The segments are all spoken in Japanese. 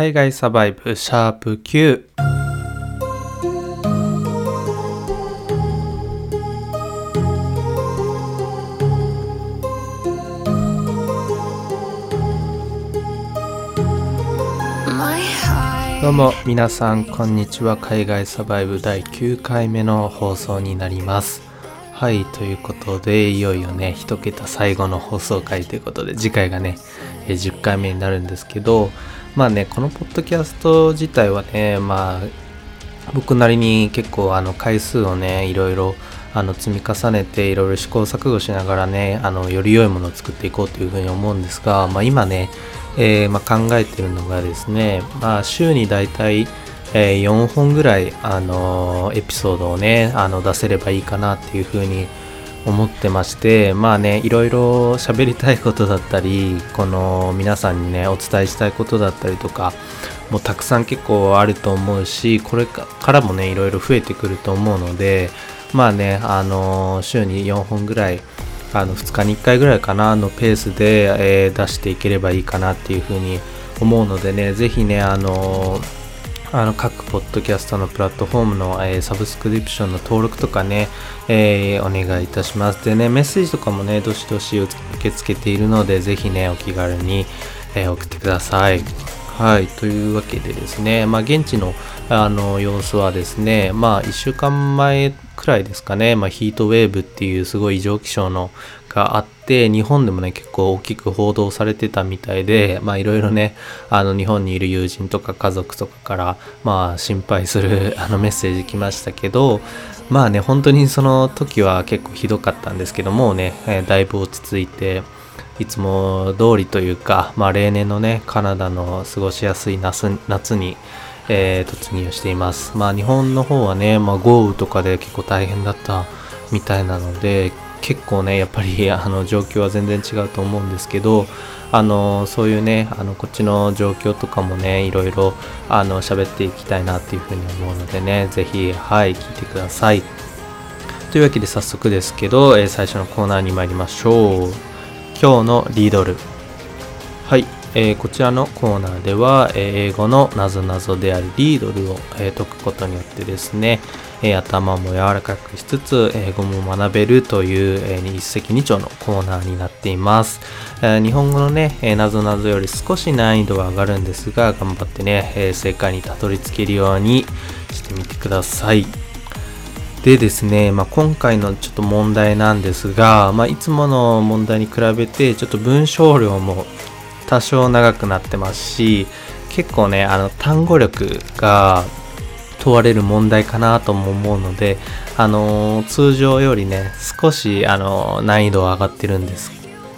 海外サバイブシャープ Q どうも皆さんこんにちは。海外サバイブ第9回目の放送になります。はいということでいよいよね1桁最後の放送回ということで次回がね10回目になるんですけどまあねこのポッドキャスト自体はねまあ僕なりに結構あの回数をねいろいろあの積み重ねていろいろ試行錯誤しながらねあのより良いものを作っていこうというふうに思うんですが、まあ、今ねえー、まあ、考えてるのがですね、まあ、週にだいたい、えー、4本ぐらい、あのー、エピソードをねあの出せればいいかなっていうふうに思ってましてまあねいろいろ喋りたいことだったりこの皆さんにねお伝えしたいことだったりとかもうたくさん結構あると思うしこれからもねいろいろ増えてくると思うのでまあねあの週に4本ぐらいあの2日に1回ぐらいかなのペースで、えー、出していければいいかなっていうふうに思うのでね、ぜひね、あのあの各ポッドキャストのプラットフォームの、えー、サブスクリプションの登録とかね、えー、お願いいたします。でね、メッセージとかもね、どしどし受け付けているので、ぜひね、お気軽に、えー、送ってください。はい、というわけでですね、まあ、現地のあの様子はですね、まあ、1週間前くらいですかね、まあ、ヒートウェーブっていうすごい異常気象のがあって、日本でもね、結構大きく報道されてたみたいで、まあいろいろね、あの日本にいる友人とか家族とかから、まあ心配するあのメッセージ来ましたけど、まあね、本当にその時は結構ひどかったんですけどもうね、え、だいぶ落ち着いて、いつも通りというか、まあ例年のね、カナダの過ごしやすい夏夏に、えー、突入しています。まあ日本の方はね、まあ豪雨とかで結構大変だったみたいなので、結構ねやっぱり あの状況は全然違うと思うんですけどあのそういうねあのこっちの状況とかもねいろいろあの喋っていきたいなっていうふうに思うのでねぜひはい聞いてください。というわけで早速ですけど、えー、最初のコーナーに参りましょう。今日のリードル。はい、えー、こちらのコーナーでは、えー、英語のなぞなぞであるリードルを、え解くことによってですね、え頭も柔らかくしつつ英語も学べるという、え一石二鳥のコーナーになっています、え日本語のね、えなぞなぞより少し難易度は上がるんですが頑張ってね、え正解にたどり着けるようにしてみてください。でですね、まあ、今回のちょっと問題なんですが、まあ、いつもの問題に比べてちょっと文章量も多少長くなってますし結構ねあの単語力が問われる問題かなとも思うので、あのー、通常よりね、少し、あのー、難易度は上がってるんです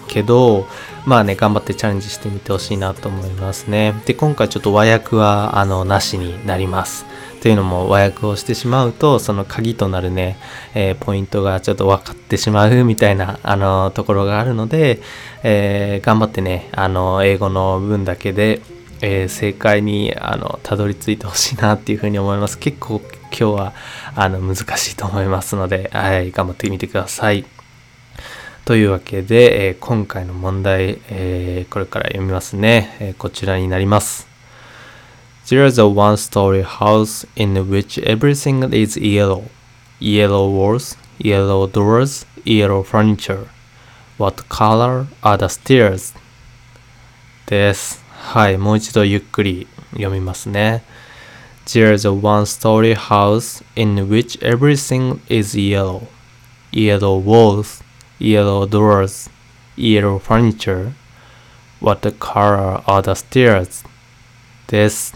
けど、まあね、頑張ってチャレンジしてみてほしいなと思いますね。で、今回ちょっと和訳は、あの、なしになります。というのも和訳をしてしまうと、その鍵となるね、えー、ポイントがちょっと分かってしまうみたいな、あの、ところがあるので、えー、頑張ってね、あの、英語の文だけで、えー、正解にあのたどり着いてほしいなっていうふうに思います。結構今日はあの難しいと思いますので、はい、頑張ってみてください。というわけで、えー、今回の問題、えー、これから読みますね、えー、こちらになります。There is a one-story house in which everything is yellow. Yellow walls, yellow doors, yellow furniture. What color are the stairs? です。はい、もう一度ゆっくり読みますね。There's a one-story house in which everything is yellow. Yellow walls, yellow doors, yellow furniture. What color are the stairs? です。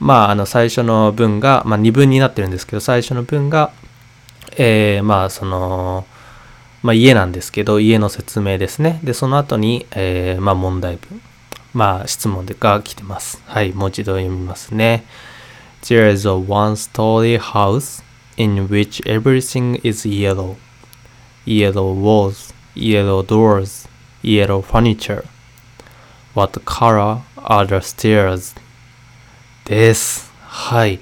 まあ、あの、最初の文が、まあ、二文になってるんですけど、最初の文が、えー、まあ、その、まあ、家なんですけど、家の説明ですね。で、その後に、えー、まあ、問題文。まあ質問が来てます。はい、もう一度読みますね。There is a one-story house in which everything is yellow. Yellow walls, yellow doors, yellow furniture. What color are the stairs? です。はい。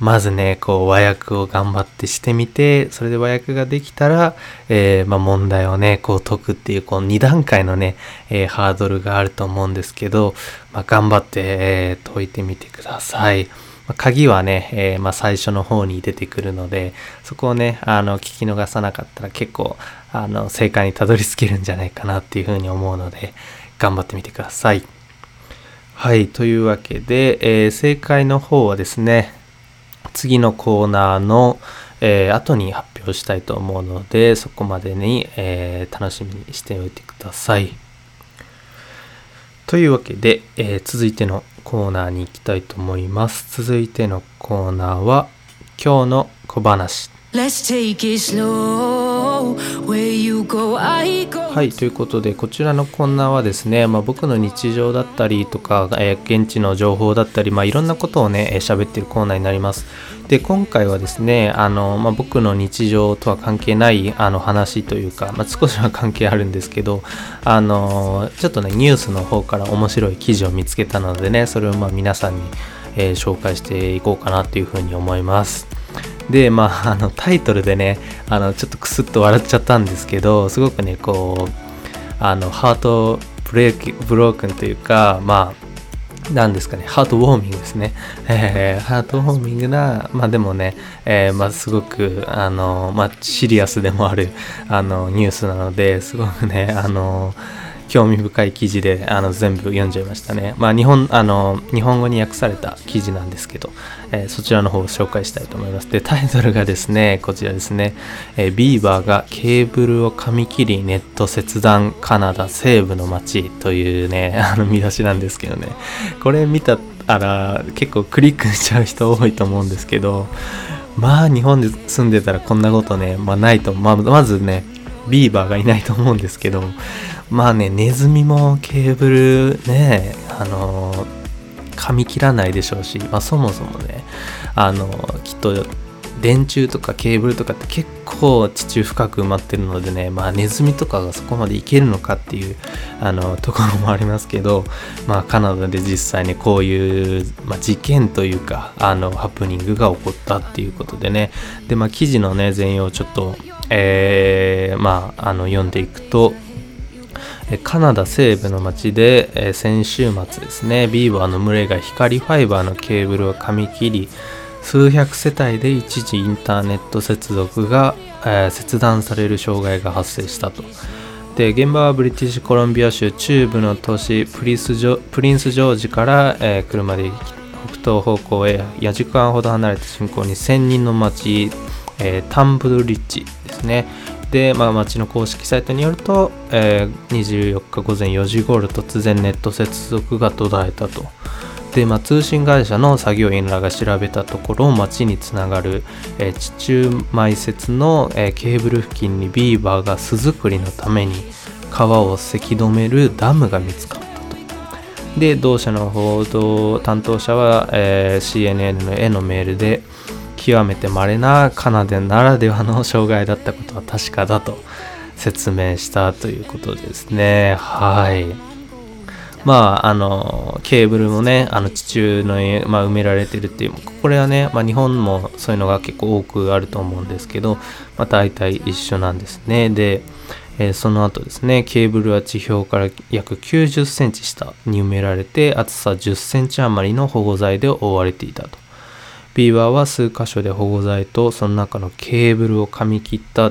まずね、こう和訳を頑張ってしてみて、それで和訳ができたら、えー、まあ、問題をね、こう解くっていう、こう2段階のね、えー、ハードルがあると思うんですけど、まあ、頑張って、えー、解いてみてください。まあ、鍵はね、えまあ、最初の方に出てくるので、そこをね、あの、聞き逃さなかったら結構、あの、正解にたどり着けるんじゃないかなっていうふうに思うので、頑張ってみてください。はい、というわけで、え正解の方はですね、次のコーナーの、えー、後に発表したいと思うので、そこまでに、えー、楽しみにしておいてください。というわけで、えー、続いてのコーナーに行きたいと思います。続いてのコーナーは、今日の小話。はい、ということで、こちらのコーナーはですね、まあ、僕の日常だったりとか、えー、現地の情報だったり、まあ、いろんなことをね、喋ってるコーナーになります。で、今回はですね、あの、まあ、僕の日常とは関係ないあの話というか、まあ、少しは関係あるんですけど、あの、ちょっとね、ニュースの方から面白い記事を見つけたのでね、それをまあ皆さんに、えー、紹介していこうかなというふうに思います。で、まあ、あの、タイトルでね、あの、ちょっとクスッと笑っちゃったんですけど、すごくね、こう、あの、ハートブレーキ、ブロークンというか、まあ、なんですかね、ハートウォーミングですね。えー、ハートウォーミングな、まあでもね、えー、まあすごく、あの、まあシリアスでもある、あの、ニュースなので、すごくね、あの、興味深い記事であの全部読んじゃいましたね。まあ日本あの日本語に訳された記事なんですけど、えー、そちらの方を紹介したいと思います。で、タイトルがですね、こちらですね、えー、ビーバーがケーブルを噛み切りネット切断カナダ西部の街というね、あの見出しなんですけどね、これ見たら結構クリックしちゃう人多いと思うんですけど、まあ日本で住んでたらこんなことね、まあないと、まあ、まずね、ビーバーがいないと思うんですけど、まあね、ネズミもケーブルね、あの噛み切らないでしょうし、まあそもそもね、あのきっと電柱とかケーブルとかって結構地中深く埋まってるのでね、まあネズミとかがそこまでいけるのかっていうあのところもありますけど、まあカナダで実際にこういう、まあ、事件というか、あのハプニングが起こったっていうことでね、でまあ記事のね全容をちょっと、えー、まああの読んでいくと、カナダ西部の町で、先週末ですね、ビーバーの群れが光ファイバーのケーブルを噛み切り、数百世帯で一時インターネット接続が、えー、切断される障害が発生したと。で現場はブリティッシュコロンビア州中部の都市プリスジョプリンスジョージから、えー、車で北東方向へ4時間ほど離れた進行に1000人の町、えー、タンブルリッジですね。で、まあ、町の公式サイトによると、えー、24日午前4時頃突然ネット接続が途絶えたと。で、まあ、通信会社の作業員らが調べたところ町につながる、えー、地中埋設の、えー、ケーブル付近にビーバーが巣作りのために川をせき止めるダムが見つかったと。で同社の報道担当者は、えー、CNN のへのメールで極めて稀なカナダならではの障害だったことは確かだと説明したということですね。はい。まあ、あの、ケーブルもね、あの地中の、まあ、埋められてるっていう、これはね、まあ、日本もそういうのが結構多くあると思うんですけど、まあ、大体一緒なんですね。で、えー、その後ですね、ケーブルは地表から約90センチ下に埋められて、厚さ10センチ余りの保護材で覆われていたと。ビーバーは数箇所で保護剤とその中のケーブルを噛み切った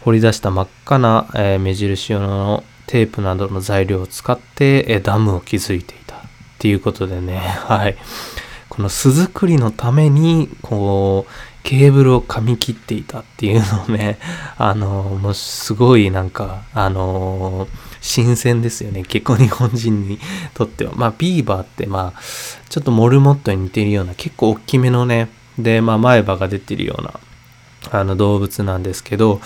掘り出した真っ赤な、えー、目印用のテープなどの材料を使って、えー、ダムを築いていたっていうことでね、はい。この巣作りのために、こう、ケーブルを噛み切っていたっていうのをね、あの、もうすごいなんか、あの新鮮ですよね。結構日本人にとっては。まあ、ビーバーってまあ、ちょっとモルモットに似てるような結構大きめのね、で、まあ、前歯が出てるような、あの動物なんですけど、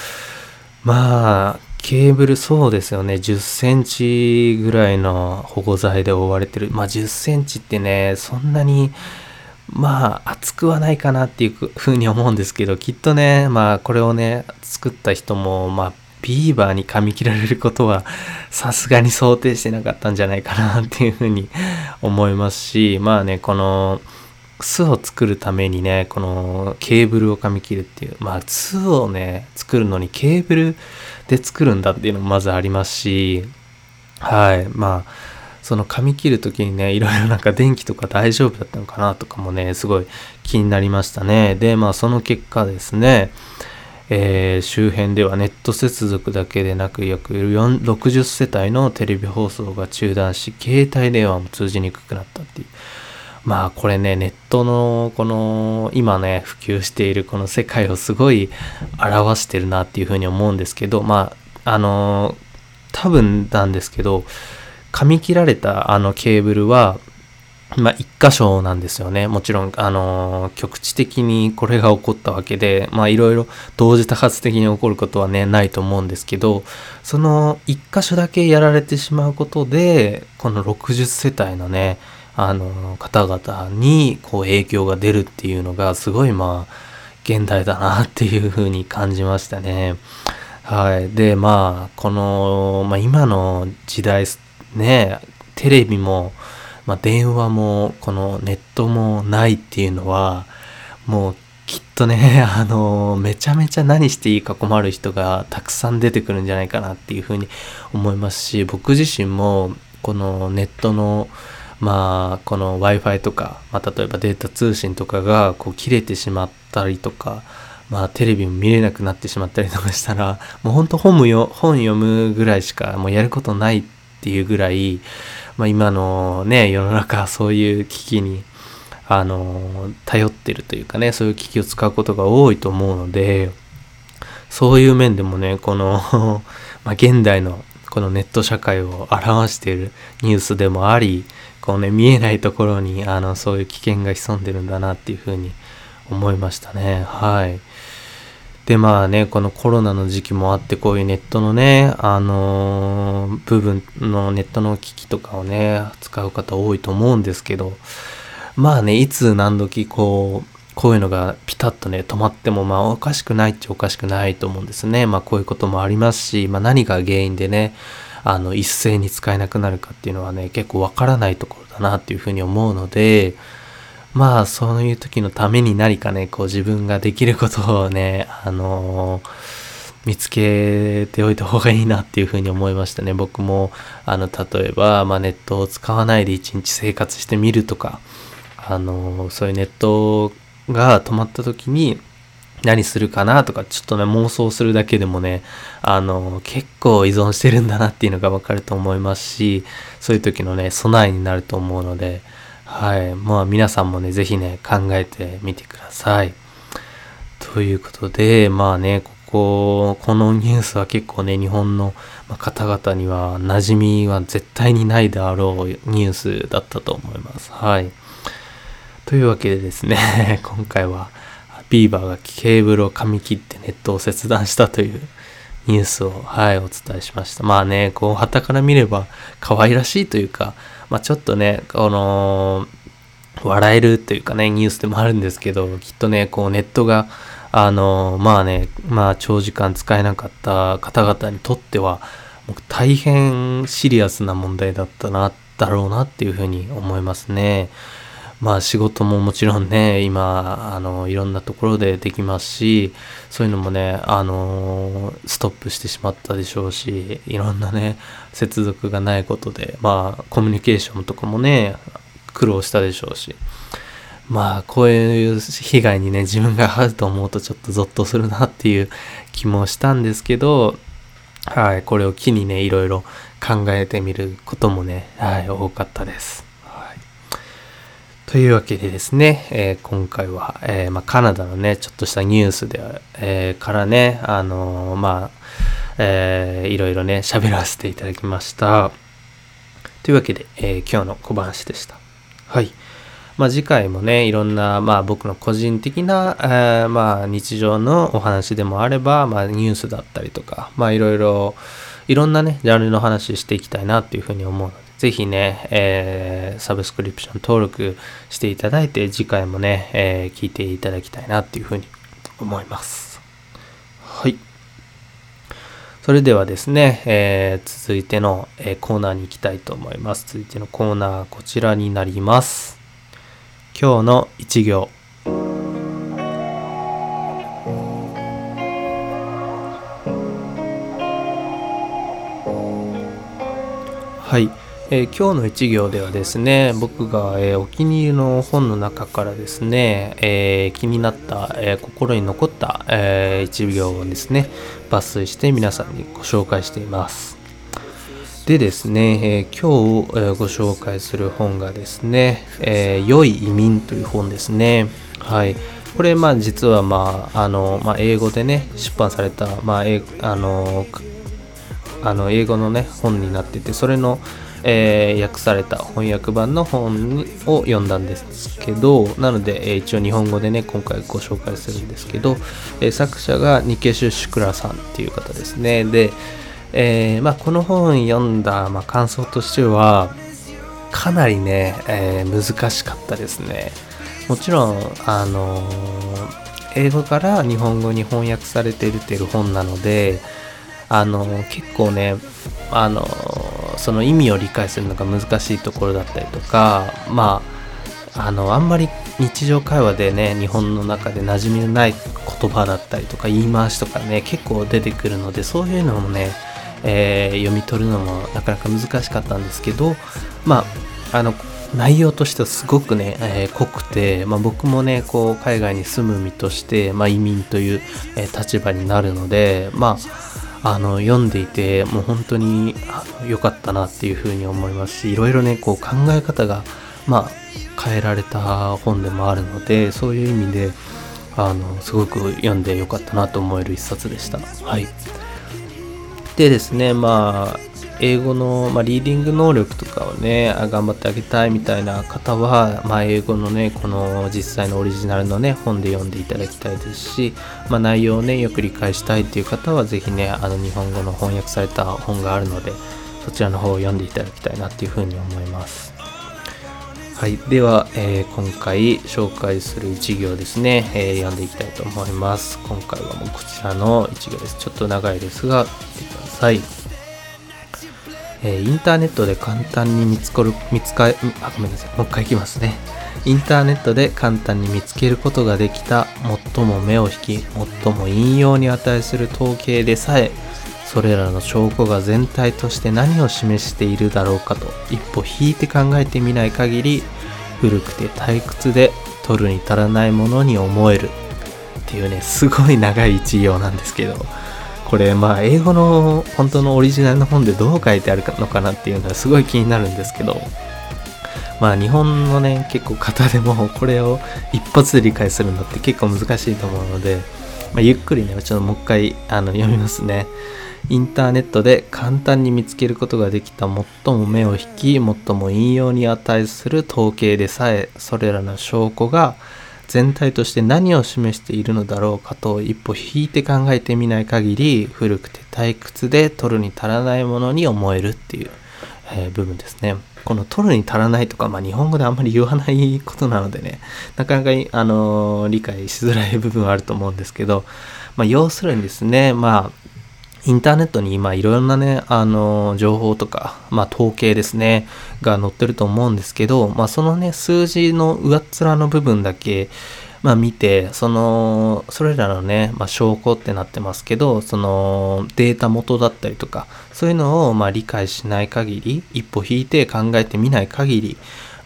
まあ、ケーブルそうですよね。10センチぐらいの保護材で覆われてる。まあ10センチってね、そんなに、まあ厚くはないかなっていうふうに思うんですけど、きっとね、まあこれをね、作った人も、まあビーバーに噛み切られることはさすがに想定してなかったんじゃないかなっていうふうに 思いますし、まあね、この巣を作るためにね、このケーブルを噛み切るっていう、まあ巣をね、作るのにケーブルで作るんだっていうのもまずありますし、はい、まあ、その噛み切る時にね、いろいろなんか電気とか大丈夫だったのかなとかもね、すごい気になりましたね。で、まあその結果ですね、えー、周辺ではネット接続だけでなく約60世帯のテレビ放送が中断し携帯電話も通じにくくなったっていう。まあこれねネットのこの今ね普及しているこの世界をすごい表してるなっていうふうに思うんですけどまああの多分なんですけど噛み切られたあのケーブルはまあ、一箇所なんですよね。もちろん、あのー、局地的にこれが起こったわけで、まあ、いろいろ同時多発的に起こることはね、ないと思うんですけど、その一箇所だけやられてしまうことで、この60世帯のね、あのー、方々に、こう、影響が出るっていうのが、すごい、まあ、現代だなっていうふうに感じましたね。はい。で、まあ、この、まあ、今の時代、ね、テレビも、まあ、電話もこのネットもないっていうのはもうきっとね あのめちゃめちゃ何していいか困る人がたくさん出てくるんじゃないかなっていうふうに思いますし僕自身もこのネットのまあこの Wi-Fi とか、まあ、例えばデータ通信とかがこう切れてしまったりとかまあテレビも見れなくなってしまったりとかしたらもうほんと本よ本読むぐらいしかもうやることないっていうぐらいまあ、今のね、世の中そういう危機に、あの、頼ってるというかね、そういう機器を使うことが多いと思うので、そういう面でもね、この ま、現代のこのネット社会を表しているニュースでもあり、こうね、見えないところに、あの、そういう危険が潜んでるんだなっていうふうに思いましたね。はい。で、まあね、このコロナの時期もあって、こういうネットのね、あのー、部分のネットの機器とかをね、使う方多いと思うんですけど、まあね、いつ何時こう、こういうのがピタッとね、止まっても、まあおかしくないっちゃおかしくないと思うんですね。まあこういうこともありますし、まあ何が原因でね、あの、一斉に使えなくなるかっていうのはね、結構わからないところだなっていうふうに思うので、まあ、そういう時のために何かね、こう自分ができることをね、あのー、見つけておいた方がいいなっていうふうに思いましたね。僕も、あの、例えば、まあ、ネットを使わないで一日生活してみるとか、あのー、そういうネットが止まった時に、何するかなとか、ちょっとね、妄想するだけでもね、あの、結構依存してるんだなっていうのがわかると思いますし、そういう時のね、備えになると思うので、はい。まあ皆さんもね、ぜひね、考えてみてください。ということで、まあね、ここ、このニュースは結構ね、日本の方々には馴染みは絶対にないであろうニュースだったと思います。はい。というわけでですね、今回はビーバーがケーブルを噛み切ってネットを切断したというニュースを、はい、お伝えしました。まあね、こう、旗から見れば可愛らしいというか、まあちょっとね、この、笑えるというかね、ニュースでもあるんですけど、きっとね、こうネットが、あの、まあね、まあ長時間使えなかった方々にとっては、大変シリアスな問題だったな、だろうなっていうふうに思いますね。まあ仕事ももちろんね、今、あの、いろんなところでできますし、そういうのもね、あの、ストップしてしまったでしょうし、いろんなね、接続がないことで、まあコミュニケーションとかもね、苦労したでしょうし、まあこういう被害にね、自分が遭うと思うとちょっとゾッとするなっていう気もしたんですけど、はい、これを機にね、いろいろ考えてみることもね、はい、多かったです。というわけでですね、えー、今回は、えー、まあ、カナダのね、ちょっとしたニュースで、えー、からね、あのまあ、えいろいろね、喋らせていただきました。というわけで、え今日の小話でした。はい。まあ、次回もね、いろんな、まあ、僕の個人的な、えまあ、日常のお話でもあれば、まあ、ニュースだったりとか、まあ、いろいろ、いろんなね、ジャンルの話していきたいなっていうふうに思うので、ぜひね、えー、サブスクリプション登録していただいて、次回もね、えー、聞いていただきたいなっていうふうに思います。はい。それではですね、えー、続いての、えコーナーに行きたいと思います。続いてのコーナーは、こちらになります。今日の一行はい、えー、今日の一行ではですね僕が、えー、お気に入りの本の中からですね、えー、気になった、え心に残った、え一行をですね抜粋して皆さんにご紹介しています。でですね、え今日、えご紹介する本がですね、え良い移民という本ですね。はい。これまあ実はまああの、まあ、英語でね出版された、まあ、えあのあの英語のね本になっててそれの、えー、訳された翻訳版の本を読んだんですけどなので、えー、一応日本語でね今回ご紹介するんですけど、えー、作者がニケシュ・シュクラさんっていう方ですね。で、えまあ、この本読んだ、まあ、感想としてはかなりね、え難しかったですね。もちろんあの英語から日本語に翻訳されているっていう本なのであの結構ねあのその意味を理解するのが難しいところだったりとかまああのあんまり日常会話でね日本の中で馴染みのない言葉だったりとか言い回しとかね結構出てくるのでそういうのもね、えー、読み取るのもなかなか難しかったんですけどまああの内容としてはすごくね、えー、濃くて、まあ、僕もねこう海外に住む身として、まあ、移民という、えー、立場になるのでまああの読んでいてもう本当に良かったなっていうふうに思いますしいろいろねこう考え方がまあ変えられた本でもあるのでそういう意味であのすごく読んで良かったなと思える一冊でした。はい、でですねまあ英語の、まあ、リーディング能力とかをね頑張ってあげたいみたいな方は、まあ、英語のねこの実際のオリジナルのね本で読んでいただきたいですし、まあ、内容をねよく理解したいっていう方は是非ねあの日本語の翻訳された本があるのでそちらの方を読んでいただきたいなっていうふうに思います。はい、では、えー、今回紹介する一行ですね、えー、読んでいきたいと思います。今回はもうこちらの一行です。ちょっと長いですが、見てください。えー、インターネットで簡単に見つかる、見つか、あ、ごめんなさい。もう一回いきますね。インターネットで簡単に見つけることができた、最も目を引き、最も引用に値する統計でさえ、それらの証拠が全体として何を示しているだろうかと一歩引いて考えてみない限り古くて退屈で取るに足らないものに思えるっていうねすごい長い一行なんですけどこれまあ英語の本当のオリジナルの本でどう書いてあるのかなっていうのはすごい気になるんですけどまあ日本のね結構方でも これを一発で理解するのって結構難しいと思うので、まあ、ゆっくりねちょっともう一回あの読みますね。インターネットで簡単に見つけることができた最も目を引き最も引用に値する統計でさえそれらの証拠が全体として何を示しているのだろうかと一歩引いて考えてみない限り古くて退屈で取るに足らないものに思えるっていう、えー、部分ですね。この取るに足らないとか、まあ、日本語であんまり言わないことなのでね、なかなか、あのー、理解しづらい部分はあると思うんですけど、まあ、要するにですね、まあ、インターネットに今いろんなね、あの、情報とか、まあ統計ですね、が載ってると思うんですけど、まあそのね、数字の上っ面の部分だけ、まあ見て、その、それらのね、まあ証拠ってなってますけど、そのデータ元だったりとか、そういうのをまあ理解しない限り、一歩引いて考えてみない限り、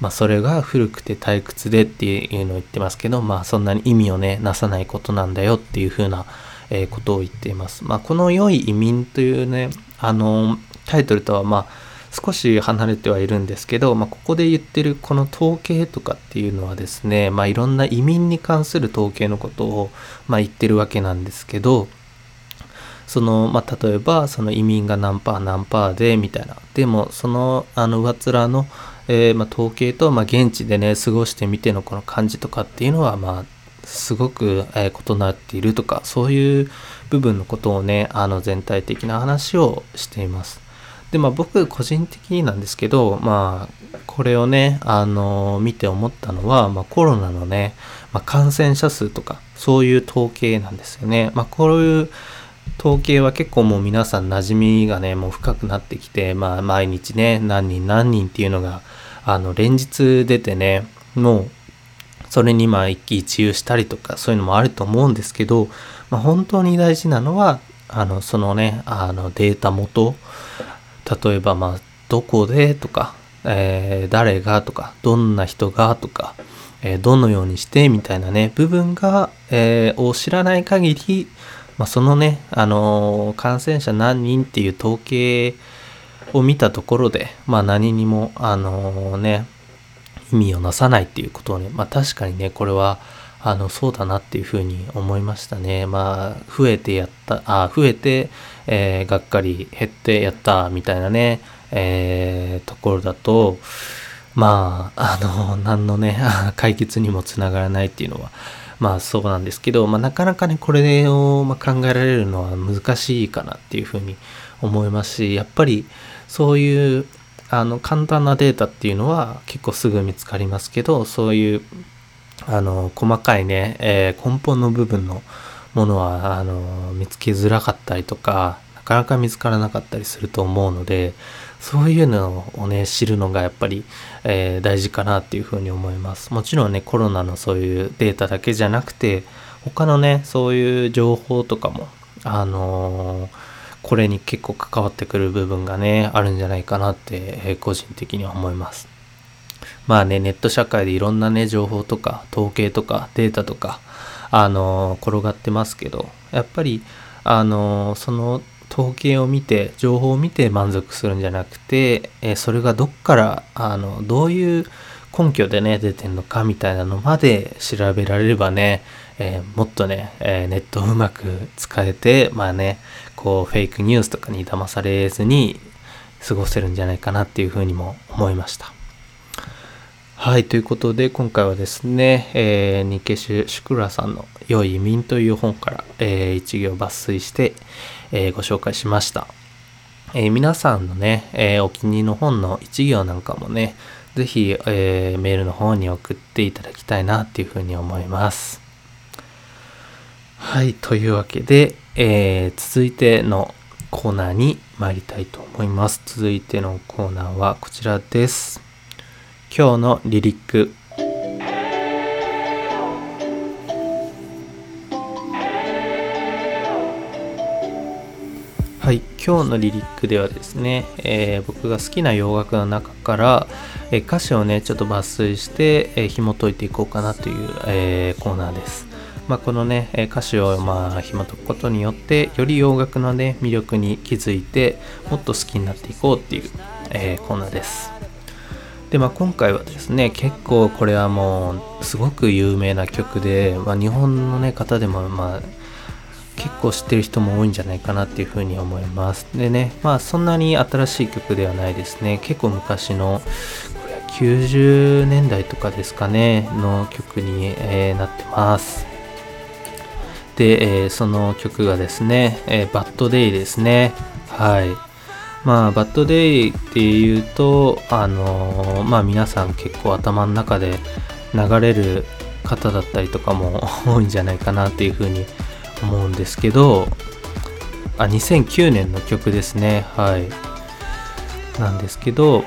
まあそれが古くて退屈でっていうのを言ってますけど、まあそんなに意味をね、なさないことなんだよっていう風な、え、ことを言っています。まあ、この良い移民というね、あの、タイトルとはま、少し離れてはいるんですけど、まあ、ここで言ってるこの統計とかっていうのはですね、まあ、いろんな移民に関する統計のことを、ま、言ってるわけなんですけど、その、まあ、例えば、その移民が何パー何パーで、みたいな。でも、その、あの、上面の、えー、まあ、統計と、まあ、現地でね、過ごしてみてのこの感じとかっていうのは、まあ、すごく、え異なっているとかそういう部分のことをねあの全体的な話をしています。でまあ僕個人的になんですけどまあこれをねあの見て思ったのは、まあ、コロナのね、まあ、感染者数とかそういう統計なんですよね。まあこういう統計は結構もう皆さん馴染みがねもう深くなってきてまあ毎日ね何人何人っていうのがあの連日出てねもうそれにまあ一喜一憂したりとかそういうのもあると思うんですけど、まあ、本当に大事なのはあのそのねあのデータ元。例えばまあどこでとか、えー、誰がとかどんな人がとか、えー、どのようにしてみたいなね部分が、えー、を知らない限り、まあ、そのね、あの感染者何人っていう統計を見たところで、まあ、何にも、あのね意味をなさないっていうことをね、まあ確かにね、これは、あの、そうだなっていうふうに思いましたね。まあ、増えてやった、あ、増えて、えー、がっかり減ってやったみたいなね、えー、ところだと、まあ、あの、何のね、解決にもつながらないっていうのは、まあそうなんですけど、まあなかなかね、これを考えられるのは難しいかなっていうふうに思いますし、やっぱりそういうあの簡単なデータっていうのは結構すぐ見つかりますけどそういうあの細かいね、えー、根本の部分のものはあの見つけづらかったりとかなかなか見つからなかったりすると思うのでそういうのをね知るのがやっぱり、えー、大事かなっていうふうに思います。もちろんねコロナのそういうデータだけじゃなくて他のねそういう情報とかもあのーこれに結構関わってくる部分がね、あるんじゃないかなって、個人的には思います。まあね、ネット社会でいろんなね、情報とか、統計とか、データとか、あの転がってますけど、やっぱり、あのその統計を見て、情報を見て満足するんじゃなくて、えそれがどっから、あの、どういう根拠でね、出てんのかみたいなのまで調べられればね、えー、もっとね、えー、ネットをうまく使えて、まあね、こうフェイクニュースとかに騙されずに過ごせるんじゃないかなっていうふうにも思いました。はい、ということで今回はですね、えー、ニケシュ・シュクラさんの「良い移民」という本から、えー、一行抜粋して、えー、ご紹介しました。えー、皆さんのね、えー、お気に入りの本の一行なんかもね、ぜひ、えー、メールの方に送っていただきたいなっていうふうに思います。はい、というわけで、えー、続いてのコーナーに参りたいと思います。続いてのコーナーはこちらです。今日のリリック。はい、今日のリリックではですね、えー、僕が好きな洋楽の中から、えー、歌詞をね、ちょっと抜粋して、えー、紐解いていこうかなという、えコーナーです。まあ、このね歌詞をまあ紐解くことによってより洋楽のね魅力に気づいてもっと好きになっていこうっていう、えー、コーナーです。でまあ今回はですね結構これはもうすごく有名な曲で、まあ、日本の、ね、方でもまあ結構知ってる人も多いんじゃないかなっていうふうに思います。でねまあそんなに新しい曲ではないですね。結構昔の90年代とかですかねの曲に、えー、なってます。で、えー、その曲がですね、えー、バッドデイですね。はい。まあ、バッドデイっていうと、あのー、まあ皆さん結構頭の中で流れる方だったりとかも 多いんじゃないかなっていうふうに思うんですけど、あ、2009年の曲ですね。はい。なんですけど、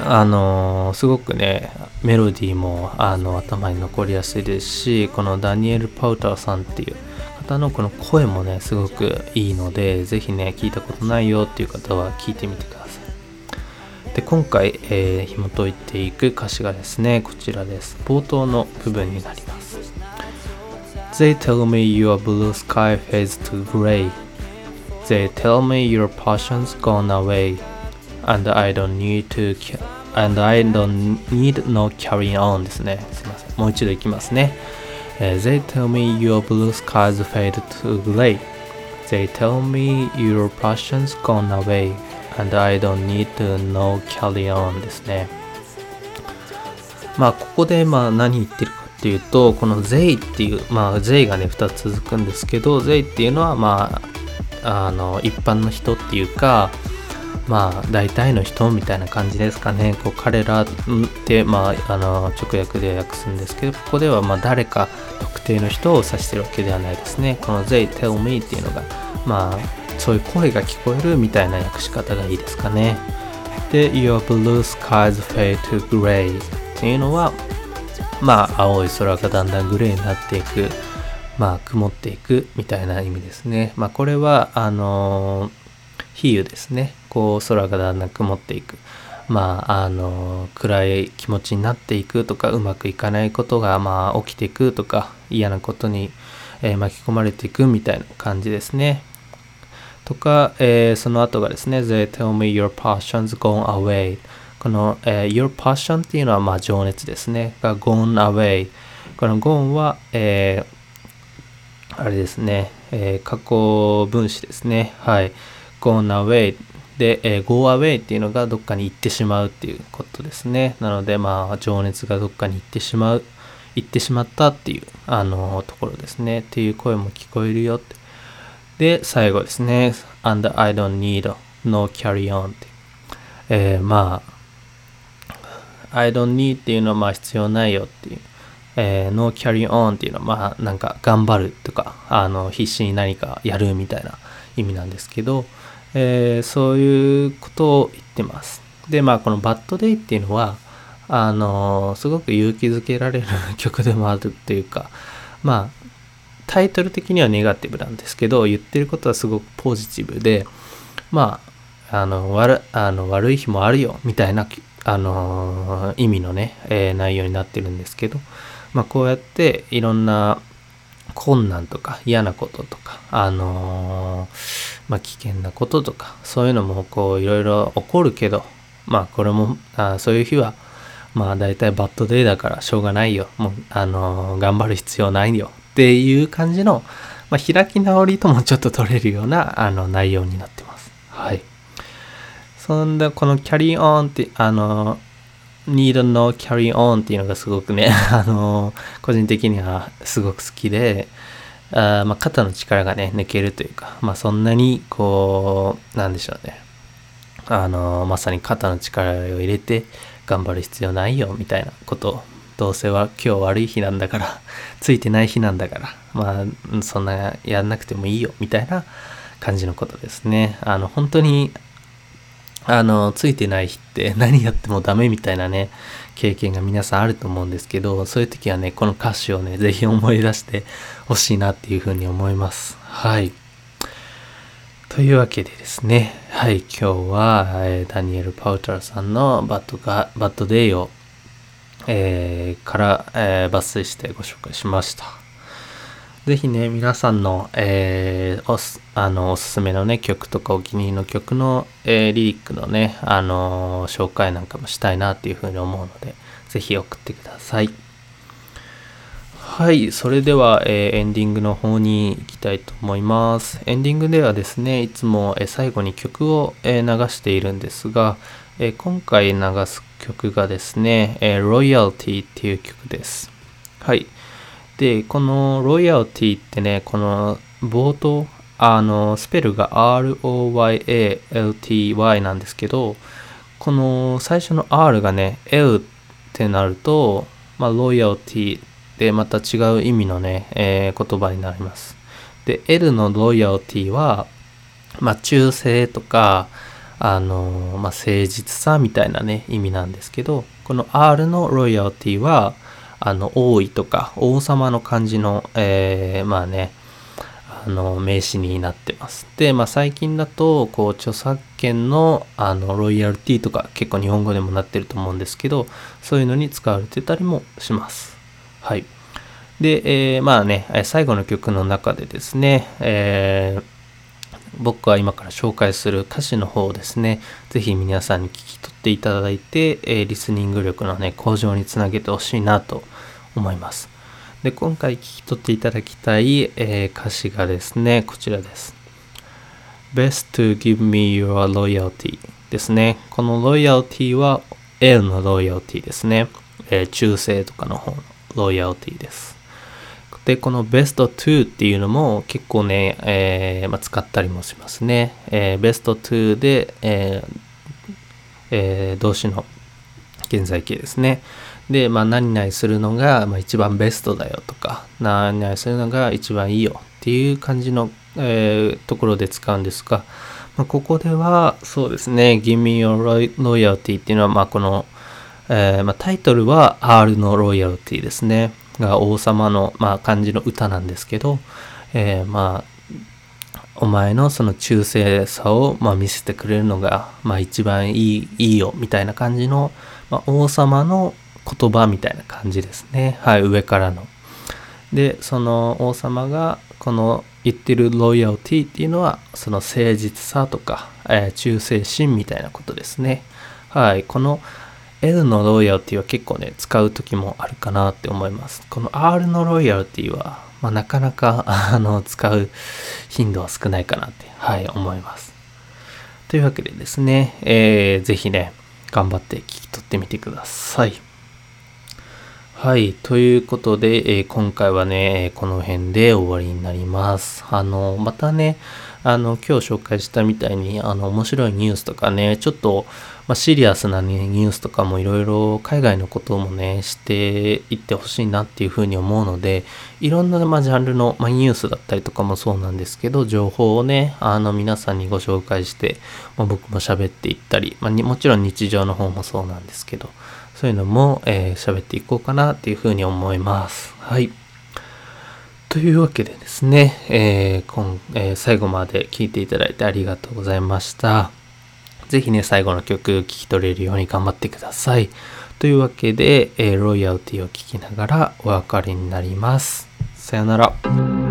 あのー、すごくね、メロディーもあの頭に残りやすいですし、このダニエル・パウターさんっていう方のこの声もね、すごくいいので、ぜひね、聞いたことないよっていう方は聞いてみてください。で、今回、えー、紐解いていく歌詞がですね、こちらです。冒頭の部分になります。They tell me your blue sky fades to gray. They tell me your passion's gone away. And I don't need to and I don't need no carry on ですね。すいません。もう一度いきますね。Uh, they tell me your blue skies fade to gray. They tell me your passion's gone away. And I don't need to no carry on ですね。まあ、ここでまあ何言ってるかっていうと、この they っていう、まあ they がね、2つ続くんですけど、they っていうのはまあ、あの、一般の人っていうか、まあ大体の人みたいな感じですかね。こう彼らって、まあ、あの直訳で訳すんですけどここではまあ誰か特定の人を指してるわけではないですね。この They tell me っていうのがまあそういう声が聞こえるみたいな訳し方がいいですかね。で Your blue skies fade to gray っていうのはまあ青い空がだんだんグレーになっていくまあ曇っていくみたいな意味ですね。まあこれはあの比喩ですね。こう空がだんだん曇っていく。まああの暗い気持ちになっていくとかうまくいかないことがまあ起きていくとか嫌なことに、えー、巻き込まれていくみたいな感じですね。とか、えー、その後がですね They tell me your passion's gone away この、えー、your passion っていうのはまあ情熱ですね。が gone away この gone は、えー、あれですね、え、過去分詞ですね。はい。gone away で、えー、go away っていうのがどっかに行ってしまうっていうことですね。なので、まあ、情熱がどっかに行ってしまう、行ってしまったっていう、あのー、ところですね。っていう声も聞こえるよって。で、最後ですね。and I don't need no carry on って。えー、まあ、I don't need っていうのはまあ必要ないよっていう。えー、no carry on っていうのはまあなんか頑張るとか、あの、必死に何かやるみたいな意味なんですけど、えー、そういうことを言ってます。で、まあこのバッドデイっていうのは、あのすごく勇気づけられる曲でもあるっていうか、まあタイトル的にはネガティブなんですけど、言ってることはすごくポジティブで、まあ、あの悪あの悪い日もあるよみたいな、あの意味のね、えー、内容になってるんですけど、まあこうやっていろんな困難とか嫌なこととか、あのー、まあ、危険なこととか、そういうのもこういろいろ起こるけど、まあこれも、あそういう日は、まあ大体バッドデイだからしょうがないよ。もう、あのー、頑張る必要ないよっていう感じの、まあ、開き直りともちょっと取れるようなあの内容になってます。はい。そんで、このキャリーオンって、あの、need no carry on っていうのがすごくね、あの個人的にはすごく好きで、あまあ、肩の力がね、抜けるというか、まあ、そんなに、こう、なんでしょうね。あのまさに肩の力を入れて頑張る必要ないよ、みたいなことどうせは今日悪い日なんだから、ついてない日なんだから、まあ、そんなやんなくてもいいよ、みたいな感じのことですね。あの、本当にあの、ついてない日って何やってもダメみたいなね、経験が皆さんあると思うんですけど、そういう時はね、この歌詞をね、ぜひ思い出してほしいなっていうふうに思います。はい。というわけでですね、はい、今日は、えー、ダニエル・パウターさんのバッドがバッドデイを、えー、から、えー、抜粋してご紹介しました。ぜひね、皆さんの、えー、おす、あの、おすすめのね、曲とかお気に入りの曲の、えー、リリックのね、あのー、紹介なんかもしたいなっていうふうに思うので、ぜひ送ってください。はい、それでは、えー、エンディングの方に行きたいと思います。エンディングではですね、いつも、え最後に曲を、え流しているんですが、え今回流す曲がですね、え Royalty っていう曲です。はい。で、このロイヤルティってね、この冒頭、あの、スペルが ROYALTY なんですけど、この最初の R がね、L ってなると、まあ、ロイヤルティでまた違う意味のね、えー、言葉になります。で、L のロイヤルティは、まあ、忠誠とか、あの、まあ、誠実さみたいなね、意味なんですけど、この R のロイヤルティは、あの、王位とか王様の感じの、えー、まあね、の、名詞になってます。で、まあ最近だと、こう、著作権の、あの、ロイヤルティとか結構日本語でもなってると思うんですけど、そういうのに使われてたりもします。はい。で、えー、まあね、最後の曲の中でですね、えー、僕は今から紹介する歌詞の方をですね、ぜひ皆さんに聞き取っていただいて、えー、リスニング力のね、向上につなげてほしいなと思います。で、今回聞き取っていただきたい、えー、歌詞がですね、こちらです。Best to give me your loyalty ですね。この loyalty は L の loyalty ですね。えー、忠誠とかの方の loyalty です。で、この best to っていうのも結構ね、えーまあ、使ったりもしますね。えー、best to で、えーえー、動詞の現在形ですね。で、まあ、何々するのが、ま、一番ベストだよとか、何々するのが一番いいよっていう感じの、えー、ところで使うんですが、まあ、ここでは、そうですね、give me your loyalty っていうのは、まあ、この、えー、まあ、タイトルは R のロイヤルティですね。が王様の、まあ、感じの歌なんですけど、えー、まあ、お前のその忠誠さを、まあ、見せてくれるのが、まあ、一番いい、いいよ、みたいな感じの、まあ、王様の言葉みたいな感じですね。はい、上からの。で、その王様が、この言ってるロイヤルティっていうのは、その誠実さとか、えー、忠誠心みたいなことですね。はい、この L のロイヤルティは結構ね、使う時もあるかなって思います。この R のロイヤルティは、まあ、なかなか、あの、使う頻度は少ないかなって、はい、思います。というわけでですね、えー、ぜひね、頑張って聞き取ってみてください。はい。ということで、えー、今回はね、この辺で終わりになります。あの、またね、あの、今日紹介したみたいに、あの、面白いニュースとかね、ちょっと、まあ、シリアスな、ね、ニュースとかもいろいろ海外のこともね、していってほしいなっていうふうに思うので、いろんな、まあ、ジャンルの、まあ、ニュースだったりとかもそうなんですけど、情報をね、あの、皆さんにご紹介して、まあ、僕も喋っていったり、まあ、もちろん日常の方もそうなんですけど、そういうのも、えー、喋っていこうかなっていうふうに思います。はい。というわけでですね、えー今えー、最後まで聴いていただいてありがとうございました。ぜひね、最後の曲聴き取れるように頑張ってください。というわけで、えー、ロイヤルティを聴きながらお別れになります。さよなら。